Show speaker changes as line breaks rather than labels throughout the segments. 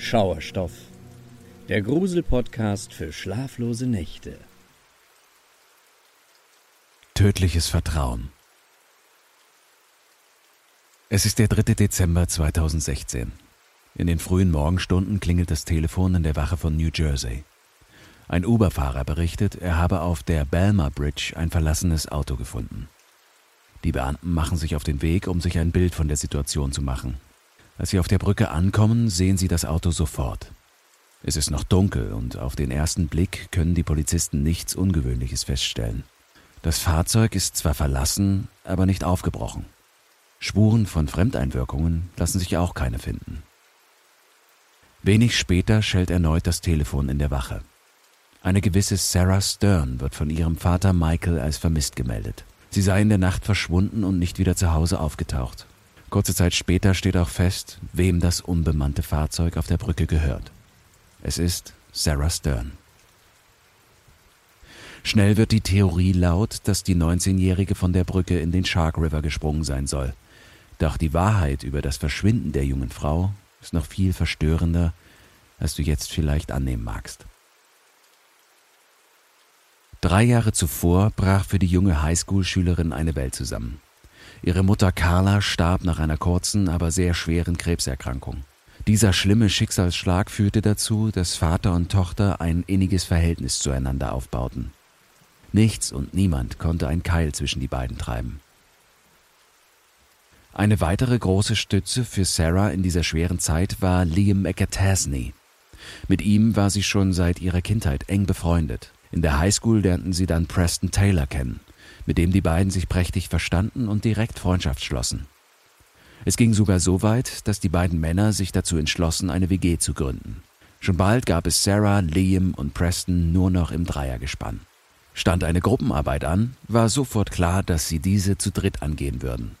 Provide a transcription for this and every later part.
Schauerstoff, der Grusel-Podcast für schlaflose Nächte.
Tödliches Vertrauen. Es ist der 3. Dezember 2016. In den frühen Morgenstunden klingelt das Telefon in der Wache von New Jersey. Ein Uber-Fahrer berichtet, er habe auf der Belmar Bridge ein verlassenes Auto gefunden. Die Beamten machen sich auf den Weg, um sich ein Bild von der Situation zu machen. Als sie auf der Brücke ankommen, sehen sie das Auto sofort. Es ist noch dunkel und auf den ersten Blick können die Polizisten nichts Ungewöhnliches feststellen. Das Fahrzeug ist zwar verlassen, aber nicht aufgebrochen. Spuren von Fremdeinwirkungen lassen sich auch keine finden. Wenig später schellt erneut das Telefon in der Wache. Eine gewisse Sarah Stern wird von ihrem Vater Michael als vermisst gemeldet. Sie sei in der Nacht verschwunden und nicht wieder zu Hause aufgetaucht. Kurze Zeit später steht auch fest, wem das unbemannte Fahrzeug auf der Brücke gehört. Es ist Sarah Stern. Schnell wird die Theorie laut, dass die 19-Jährige von der Brücke in den Shark River gesprungen sein soll. Doch die Wahrheit über das Verschwinden der jungen Frau ist noch viel verstörender, als du jetzt vielleicht annehmen magst. Drei Jahre zuvor brach für die junge Highschool-Schülerin eine Welt zusammen. Ihre Mutter Carla starb nach einer kurzen, aber sehr schweren Krebserkrankung. Dieser schlimme Schicksalsschlag führte dazu, dass Vater und Tochter ein inniges Verhältnis zueinander aufbauten. Nichts und niemand konnte ein Keil zwischen die beiden treiben. Eine weitere große Stütze für Sarah in dieser schweren Zeit war Liam McAtasney. Mit ihm war sie schon seit ihrer Kindheit eng befreundet. In der Highschool lernten sie dann Preston Taylor kennen, mit dem die beiden sich prächtig verstanden und direkt Freundschaft schlossen. Es ging sogar so weit, dass die beiden Männer sich dazu entschlossen, eine WG zu gründen. Schon bald gab es Sarah, Liam und Preston nur noch im Dreiergespann. Stand eine Gruppenarbeit an, war sofort klar, dass sie diese zu dritt angehen würden.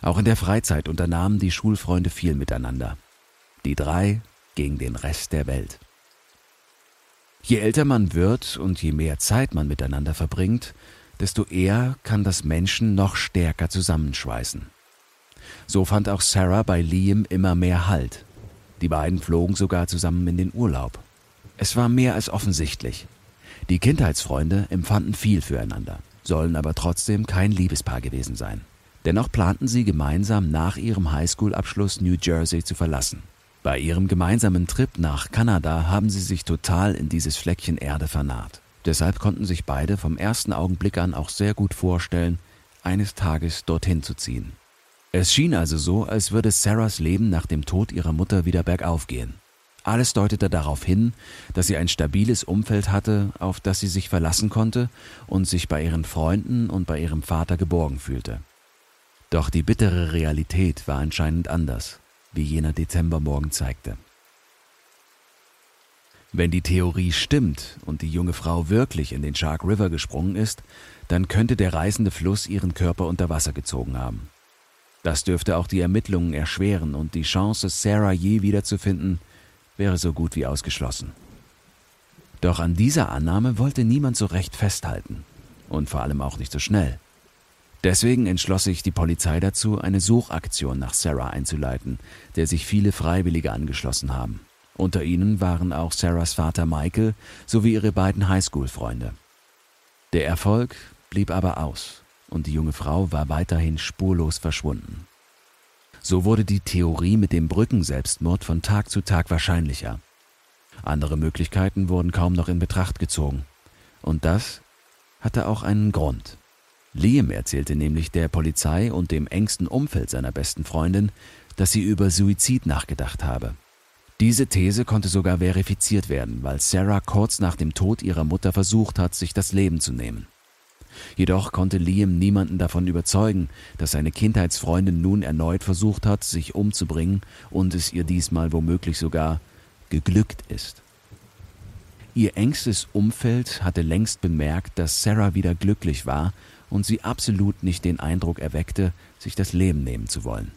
Auch in der Freizeit unternahmen die Schulfreunde viel miteinander. Die drei gegen den Rest der Welt. Je älter man wird und je mehr Zeit man miteinander verbringt, desto eher kann das Menschen noch stärker zusammenschweißen. So fand auch Sarah bei Liam immer mehr Halt. Die beiden flogen sogar zusammen in den Urlaub. Es war mehr als offensichtlich. Die Kindheitsfreunde empfanden viel füreinander, sollen aber trotzdem kein Liebespaar gewesen sein. Dennoch planten sie gemeinsam nach ihrem Highschool-Abschluss New Jersey zu verlassen. Bei ihrem gemeinsamen Trip nach Kanada haben sie sich total in dieses Fleckchen Erde vernarrt. Deshalb konnten sich beide vom ersten Augenblick an auch sehr gut vorstellen, eines Tages dorthin zu ziehen. Es schien also so, als würde Sarahs Leben nach dem Tod ihrer Mutter wieder bergauf gehen. Alles deutete darauf hin, dass sie ein stabiles Umfeld hatte, auf das sie sich verlassen konnte und sich bei ihren Freunden und bei ihrem Vater geborgen fühlte. Doch die bittere Realität war anscheinend anders wie jener Dezembermorgen zeigte. Wenn die Theorie stimmt und die junge Frau wirklich in den Shark River gesprungen ist, dann könnte der reißende Fluss ihren Körper unter Wasser gezogen haben. Das dürfte auch die Ermittlungen erschweren und die Chance, Sarah je wiederzufinden, wäre so gut wie ausgeschlossen. Doch an dieser Annahme wollte niemand so recht festhalten und vor allem auch nicht so schnell. Deswegen entschloss sich die Polizei dazu, eine Suchaktion nach Sarah einzuleiten, der sich viele Freiwillige angeschlossen haben. Unter ihnen waren auch Sarahs Vater Michael sowie ihre beiden Highschool-Freunde. Der Erfolg blieb aber aus und die junge Frau war weiterhin spurlos verschwunden. So wurde die Theorie mit dem Brückenselbstmord von Tag zu Tag wahrscheinlicher. Andere Möglichkeiten wurden kaum noch in Betracht gezogen. Und das hatte auch einen Grund. Liam erzählte nämlich der Polizei und dem engsten Umfeld seiner besten Freundin, dass sie über Suizid nachgedacht habe. Diese These konnte sogar verifiziert werden, weil Sarah kurz nach dem Tod ihrer Mutter versucht hat, sich das Leben zu nehmen. Jedoch konnte Liam niemanden davon überzeugen, dass seine Kindheitsfreundin nun erneut versucht hat, sich umzubringen und es ihr diesmal womöglich sogar geglückt ist. Ihr engstes Umfeld hatte längst bemerkt, dass Sarah wieder glücklich war und sie absolut nicht den Eindruck erweckte, sich das Leben nehmen zu wollen.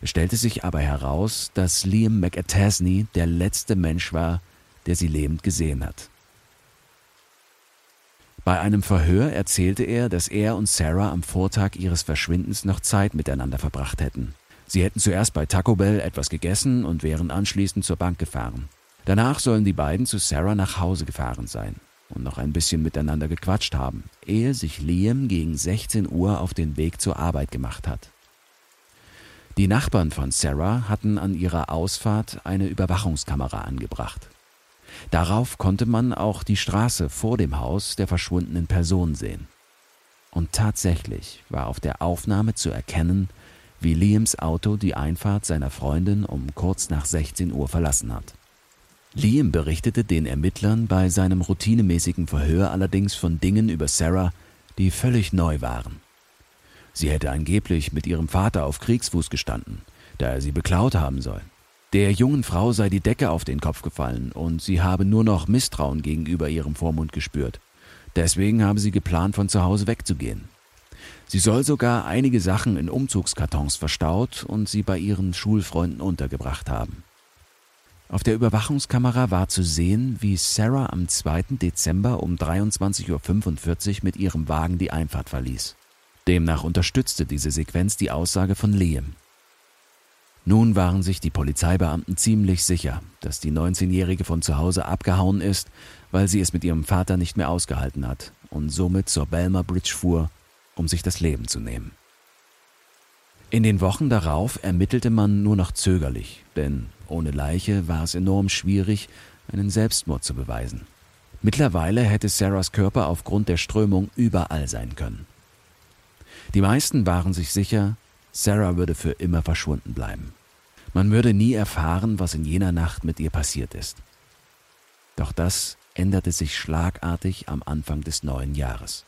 Es stellte sich aber heraus, dass Liam McAtasney der letzte Mensch war, der sie lebend gesehen hat. Bei einem Verhör erzählte er, dass er und Sarah am Vortag ihres Verschwindens noch Zeit miteinander verbracht hätten. Sie hätten zuerst bei Taco Bell etwas gegessen und wären anschließend zur Bank gefahren. Danach sollen die beiden zu Sarah nach Hause gefahren sein und noch ein bisschen miteinander gequatscht haben, ehe sich Liam gegen 16 Uhr auf den Weg zur Arbeit gemacht hat. Die Nachbarn von Sarah hatten an ihrer Ausfahrt eine Überwachungskamera angebracht. Darauf konnte man auch die Straße vor dem Haus der verschwundenen Person sehen. Und tatsächlich war auf der Aufnahme zu erkennen, wie Liams Auto die Einfahrt seiner Freundin um kurz nach 16 Uhr verlassen hat. Liam berichtete den Ermittlern bei seinem routinemäßigen Verhör allerdings von Dingen über Sarah, die völlig neu waren. Sie hätte angeblich mit ihrem Vater auf Kriegsfuß gestanden, da er sie beklaut haben soll. Der jungen Frau sei die Decke auf den Kopf gefallen und sie habe nur noch Misstrauen gegenüber ihrem Vormund gespürt. Deswegen habe sie geplant, von zu Hause wegzugehen. Sie soll sogar einige Sachen in Umzugskartons verstaut und sie bei ihren Schulfreunden untergebracht haben. Auf der Überwachungskamera war zu sehen, wie Sarah am 2. Dezember um 23.45 Uhr mit ihrem Wagen die Einfahrt verließ. Demnach unterstützte diese Sequenz die Aussage von Liam. Nun waren sich die Polizeibeamten ziemlich sicher, dass die 19-Jährige von zu Hause abgehauen ist, weil sie es mit ihrem Vater nicht mehr ausgehalten hat und somit zur Belmer Bridge fuhr, um sich das Leben zu nehmen. In den Wochen darauf ermittelte man nur noch zögerlich, denn ohne Leiche war es enorm schwierig, einen Selbstmord zu beweisen. Mittlerweile hätte Sarahs Körper aufgrund der Strömung überall sein können. Die meisten waren sich sicher, Sarah würde für immer verschwunden bleiben. Man würde nie erfahren, was in jener Nacht mit ihr passiert ist. Doch das änderte sich schlagartig am Anfang des neuen Jahres.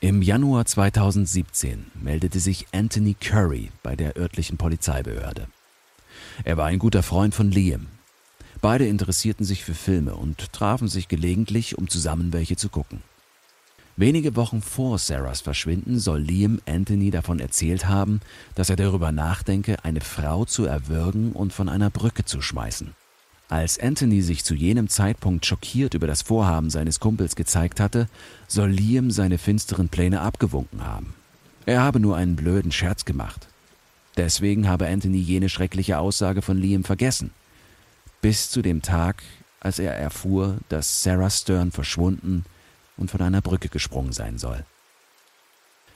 Im Januar 2017 meldete sich Anthony Curry bei der örtlichen Polizeibehörde. Er war ein guter Freund von Liam. Beide interessierten sich für Filme und trafen sich gelegentlich, um zusammen welche zu gucken. Wenige Wochen vor Sarahs Verschwinden soll Liam Anthony davon erzählt haben, dass er darüber nachdenke, eine Frau zu erwürgen und von einer Brücke zu schmeißen. Als Anthony sich zu jenem Zeitpunkt schockiert über das Vorhaben seines Kumpels gezeigt hatte, soll Liam seine finsteren Pläne abgewunken haben. Er habe nur einen blöden Scherz gemacht. Deswegen habe Anthony jene schreckliche Aussage von Liam vergessen. Bis zu dem Tag, als er erfuhr, dass Sarah Stern verschwunden und von einer Brücke gesprungen sein soll.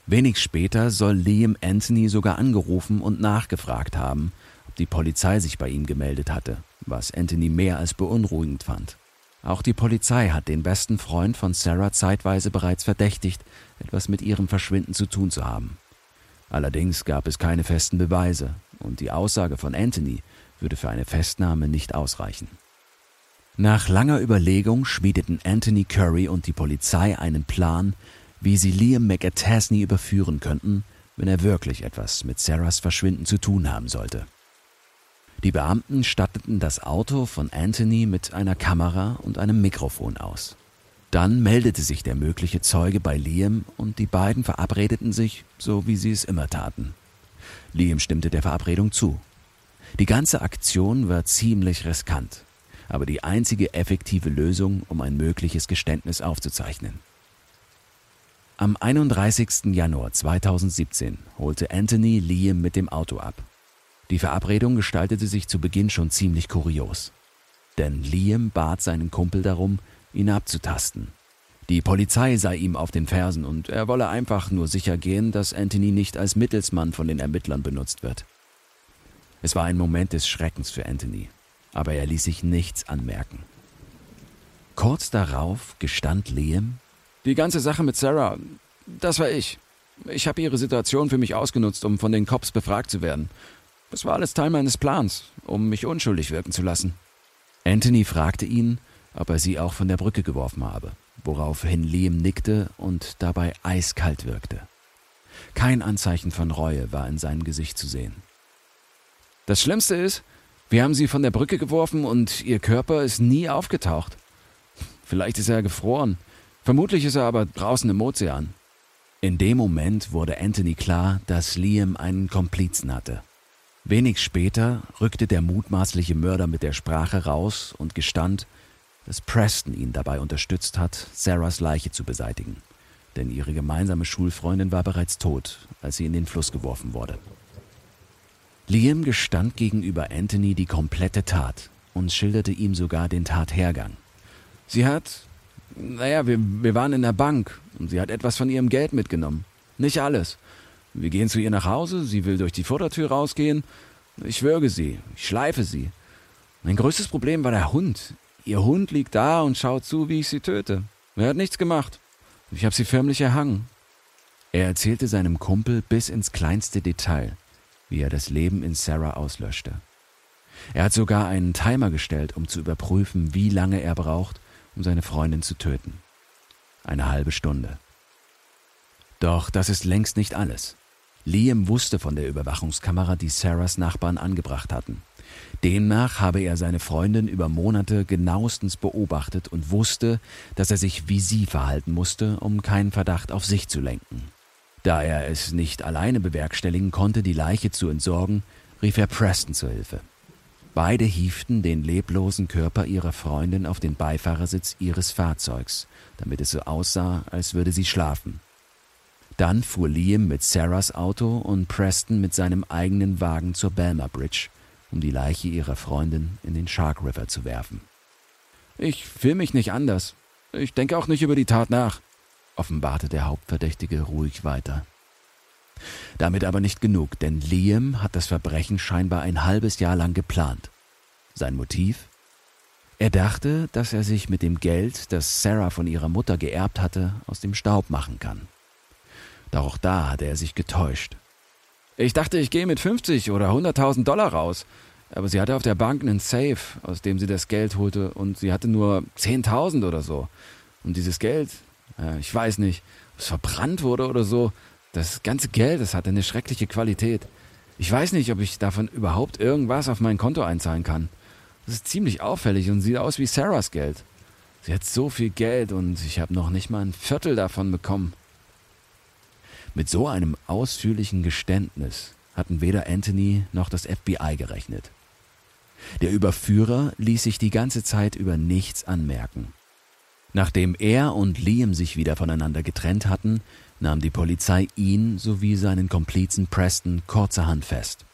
Wenig später soll Liam Anthony sogar angerufen und nachgefragt haben, ob die Polizei sich bei ihm gemeldet hatte, was Anthony mehr als beunruhigend fand. Auch die Polizei hat den besten Freund von Sarah zeitweise bereits verdächtigt, etwas mit ihrem Verschwinden zu tun zu haben. Allerdings gab es keine festen Beweise und die Aussage von Anthony würde für eine Festnahme nicht ausreichen. Nach langer Überlegung schmiedeten Anthony Curry und die Polizei einen Plan, wie sie Liam McAtasney überführen könnten, wenn er wirklich etwas mit Sarahs Verschwinden zu tun haben sollte. Die Beamten statteten das Auto von Anthony mit einer Kamera und einem Mikrofon aus. Dann meldete sich der mögliche Zeuge bei Liam und die beiden verabredeten sich, so wie sie es immer taten. Liam stimmte der Verabredung zu. Die ganze Aktion war ziemlich riskant aber die einzige effektive Lösung, um ein mögliches Geständnis aufzuzeichnen. Am 31. Januar 2017 holte Anthony Liam mit dem Auto ab. Die Verabredung gestaltete sich zu Beginn schon ziemlich kurios. Denn Liam bat seinen Kumpel darum, ihn abzutasten. Die Polizei sei ihm auf den Fersen und er wolle einfach nur sicher gehen, dass Anthony nicht als Mittelsmann von den Ermittlern benutzt wird. Es war ein Moment des Schreckens für Anthony aber er ließ sich nichts anmerken. Kurz darauf gestand Liam,
die ganze Sache mit Sarah, das war ich. Ich habe ihre Situation für mich ausgenutzt, um von den Cops befragt zu werden. Das war alles Teil meines Plans, um mich unschuldig wirken zu lassen.
Anthony fragte ihn, ob er sie auch von der Brücke geworfen habe, woraufhin Liam nickte und dabei eiskalt wirkte. Kein Anzeichen von Reue war in seinem Gesicht zu sehen.
Das Schlimmste ist, wir haben sie von der Brücke geworfen und ihr Körper ist nie aufgetaucht. Vielleicht ist er gefroren. Vermutlich ist er aber draußen im Ozean.
In dem Moment wurde Anthony klar, dass Liam einen Komplizen hatte. Wenig später rückte der mutmaßliche Mörder mit der Sprache raus und gestand, dass Preston ihn dabei unterstützt hat, Sarahs Leiche zu beseitigen. Denn ihre gemeinsame Schulfreundin war bereits tot, als sie in den Fluss geworfen wurde. Liam gestand gegenüber Anthony die komplette Tat und schilderte ihm sogar den Tathergang.
Sie hat, naja, wir, wir waren in der Bank und sie hat etwas von ihrem Geld mitgenommen. Nicht alles. Wir gehen zu ihr nach Hause, sie will durch die Vordertür rausgehen. Ich würge sie, ich schleife sie. Mein größtes Problem war der Hund. Ihr Hund liegt da und schaut zu, wie ich sie töte. Er hat nichts gemacht. Ich habe sie förmlich erhangen.
Er erzählte seinem Kumpel bis ins kleinste Detail, wie er das Leben in Sarah auslöschte. Er hat sogar einen Timer gestellt, um zu überprüfen, wie lange er braucht, um seine Freundin zu töten. Eine halbe Stunde. Doch das ist längst nicht alles. Liam wusste von der Überwachungskamera, die Sarahs Nachbarn angebracht hatten. Demnach habe er seine Freundin über Monate genauestens beobachtet und wusste, dass er sich wie sie verhalten musste, um keinen Verdacht auf sich zu lenken. Da er es nicht alleine bewerkstelligen konnte, die Leiche zu entsorgen, rief er Preston zur Hilfe. Beide hieften den leblosen Körper ihrer Freundin auf den Beifahrersitz ihres Fahrzeugs, damit es so aussah, als würde sie schlafen. Dann fuhr Liam mit Sarahs Auto und Preston mit seinem eigenen Wagen zur Belmer Bridge, um die Leiche ihrer Freundin in den Shark River zu werfen.
Ich fühle mich nicht anders. Ich denke auch nicht über die Tat nach, offenbarte der Hauptverdächtige ruhig weiter.
Damit aber nicht genug, denn Liam hat das Verbrechen scheinbar ein halbes Jahr lang geplant. Sein Motiv? Er dachte, dass er sich mit dem Geld, das Sarah von ihrer Mutter geerbt hatte, aus dem Staub machen kann. Doch auch da hatte er sich getäuscht.
Ich dachte, ich gehe mit 50 oder 100.000 Dollar raus. Aber sie hatte auf der Bank einen Safe, aus dem sie das Geld holte, und sie hatte nur 10.000 oder so. Und dieses Geld, äh, ich weiß nicht, ob es verbrannt wurde oder so, das ganze Geld, das hatte eine schreckliche Qualität. Ich weiß nicht, ob ich davon überhaupt irgendwas auf mein Konto einzahlen kann. Das ist ziemlich auffällig und sieht aus wie Sarahs Geld. Sie hat so viel Geld und ich habe noch nicht mal ein Viertel davon bekommen.
Mit so einem ausführlichen Geständnis hatten weder Anthony noch das FBI gerechnet. Der Überführer ließ sich die ganze Zeit über nichts anmerken. Nachdem er und Liam sich wieder voneinander getrennt hatten, nahm die Polizei ihn sowie seinen Komplizen Preston kurzerhand fest.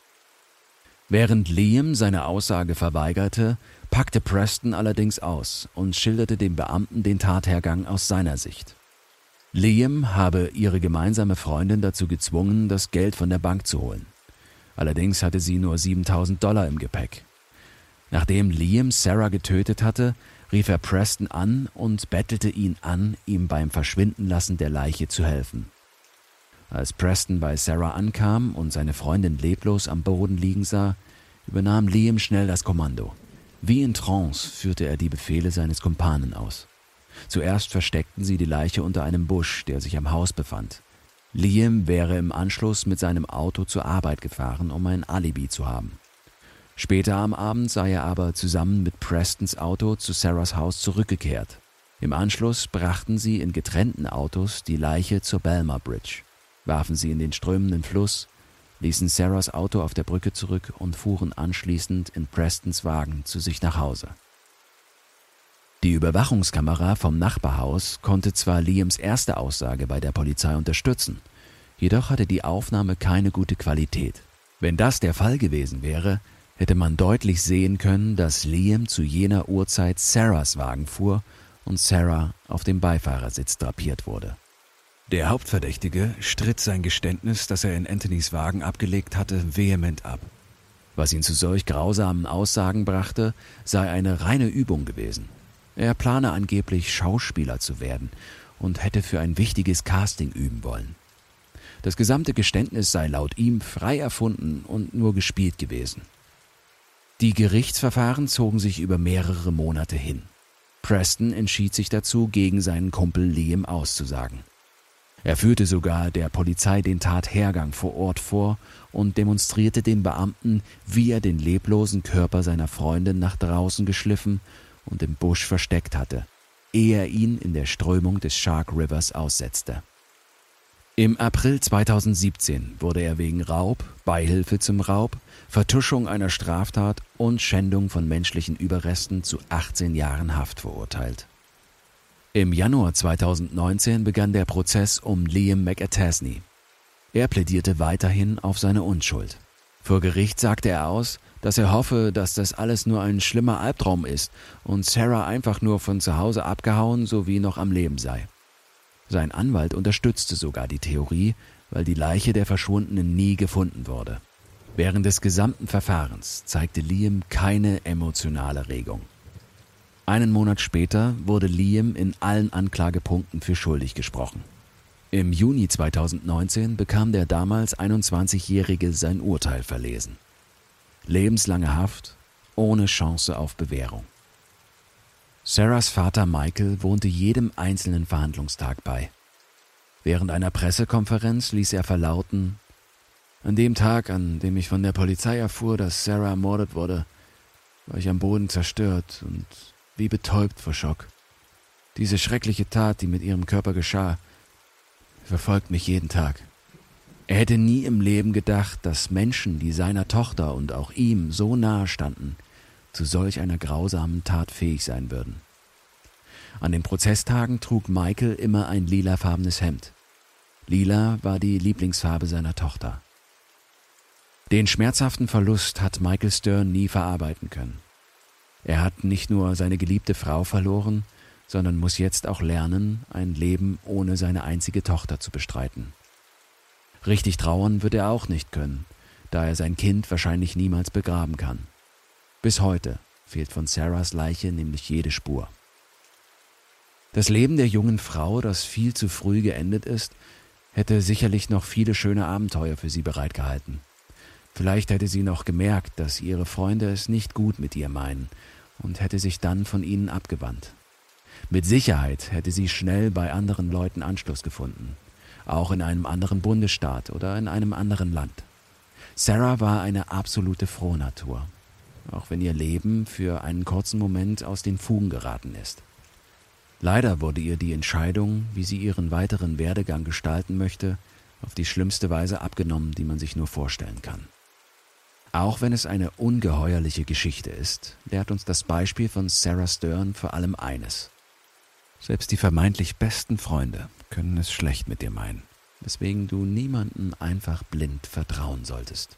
Während Liam seine Aussage verweigerte, packte Preston allerdings aus und schilderte dem Beamten den Tathergang aus seiner Sicht. Liam habe ihre gemeinsame Freundin dazu gezwungen, das Geld von der Bank zu holen. Allerdings hatte sie nur 7000 Dollar im Gepäck. Nachdem Liam Sarah getötet hatte, rief er Preston an und bettelte ihn an, ihm beim Verschwindenlassen der Leiche zu helfen. Als Preston bei Sarah ankam und seine Freundin leblos am Boden liegen sah, übernahm Liam schnell das Kommando. Wie in Trance führte er die Befehle seines Kumpanen aus. Zuerst versteckten sie die Leiche unter einem Busch, der sich am Haus befand. Liam wäre im Anschluss mit seinem Auto zur Arbeit gefahren, um ein Alibi zu haben. Später am Abend sei er aber zusammen mit Prestons Auto zu Sarahs Haus zurückgekehrt. Im Anschluss brachten sie in getrennten Autos die Leiche zur Belmar Bridge, warfen sie in den strömenden Fluss, ließen Sarahs Auto auf der Brücke zurück und fuhren anschließend in Prestons Wagen zu sich nach Hause. Die Überwachungskamera vom Nachbarhaus konnte zwar Liams erste Aussage bei der Polizei unterstützen, jedoch hatte die Aufnahme keine gute Qualität. Wenn das der Fall gewesen wäre, hätte man deutlich sehen können, dass Liam zu jener Uhrzeit Sarahs Wagen fuhr und Sarah auf dem Beifahrersitz drapiert wurde. Der Hauptverdächtige stritt sein Geständnis, das er in Anthonys Wagen abgelegt hatte, vehement ab. Was ihn zu solch grausamen Aussagen brachte, sei eine reine Übung gewesen. Er plane angeblich Schauspieler zu werden und hätte für ein wichtiges Casting üben wollen. Das gesamte Geständnis sei laut ihm frei erfunden und nur gespielt gewesen. Die Gerichtsverfahren zogen sich über mehrere Monate hin. Preston entschied sich dazu, gegen seinen Kumpel Liam auszusagen. Er führte sogar der Polizei den Tathergang vor Ort vor und demonstrierte den Beamten, wie er den leblosen Körper seiner Freundin nach draußen geschliffen und im Busch versteckt hatte, ehe er ihn in der Strömung des Shark Rivers aussetzte. Im April 2017 wurde er wegen Raub, Beihilfe zum Raub, Vertuschung einer Straftat und Schändung von menschlichen Überresten zu 18 Jahren Haft verurteilt. Im Januar 2019 begann der Prozess um Liam McAtasney. Er plädierte weiterhin auf seine Unschuld. Vor Gericht sagte er aus, dass er hoffe, dass das alles nur ein schlimmer Albtraum ist und Sarah einfach nur von zu Hause abgehauen sowie noch am Leben sei. Sein Anwalt unterstützte sogar die Theorie, weil die Leiche der Verschwundenen nie gefunden wurde. Während des gesamten Verfahrens zeigte Liam keine emotionale Regung. Einen Monat später wurde Liam in allen Anklagepunkten für schuldig gesprochen. Im Juni 2019 bekam der damals 21-Jährige sein Urteil verlesen. Lebenslange Haft ohne Chance auf Bewährung. Sarahs Vater Michael wohnte jedem einzelnen Verhandlungstag bei. Während einer Pressekonferenz ließ er verlauten, an dem Tag, an dem ich von der Polizei erfuhr, dass Sarah ermordet wurde, war ich am Boden zerstört und wie betäubt vor Schock. Diese schreckliche Tat, die mit ihrem Körper geschah, verfolgt mich jeden Tag. Er hätte nie im Leben gedacht, dass Menschen, die seiner Tochter und auch ihm so nahe standen, zu solch einer grausamen Tat fähig sein würden. An den Prozesstagen trug Michael immer ein lilafarbenes Hemd. Lila war die Lieblingsfarbe seiner Tochter. Den schmerzhaften Verlust hat Michael Stern nie verarbeiten können. Er hat nicht nur seine geliebte Frau verloren, sondern muss jetzt auch lernen, ein Leben ohne seine einzige Tochter zu bestreiten. Richtig trauern wird er auch nicht können, da er sein Kind wahrscheinlich niemals begraben kann. Bis heute fehlt von Sarahs Leiche nämlich jede Spur. Das Leben der jungen Frau, das viel zu früh geendet ist, hätte sicherlich noch viele schöne Abenteuer für sie bereitgehalten. Vielleicht hätte sie noch gemerkt, dass ihre Freunde es nicht gut mit ihr meinen und hätte sich dann von ihnen abgewandt. Mit Sicherheit hätte sie schnell bei anderen Leuten Anschluss gefunden, auch in einem anderen Bundesstaat oder in einem anderen Land. Sarah war eine absolute Frohnatur, auch wenn ihr Leben für einen kurzen Moment aus den Fugen geraten ist. Leider wurde ihr die Entscheidung, wie sie ihren weiteren Werdegang gestalten möchte, auf die schlimmste Weise abgenommen, die man sich nur vorstellen kann. Auch wenn es eine ungeheuerliche Geschichte ist, lehrt uns das Beispiel von Sarah Stern vor allem eines. Selbst die vermeintlich besten Freunde können es schlecht mit dir meinen, weswegen du niemanden einfach blind vertrauen solltest.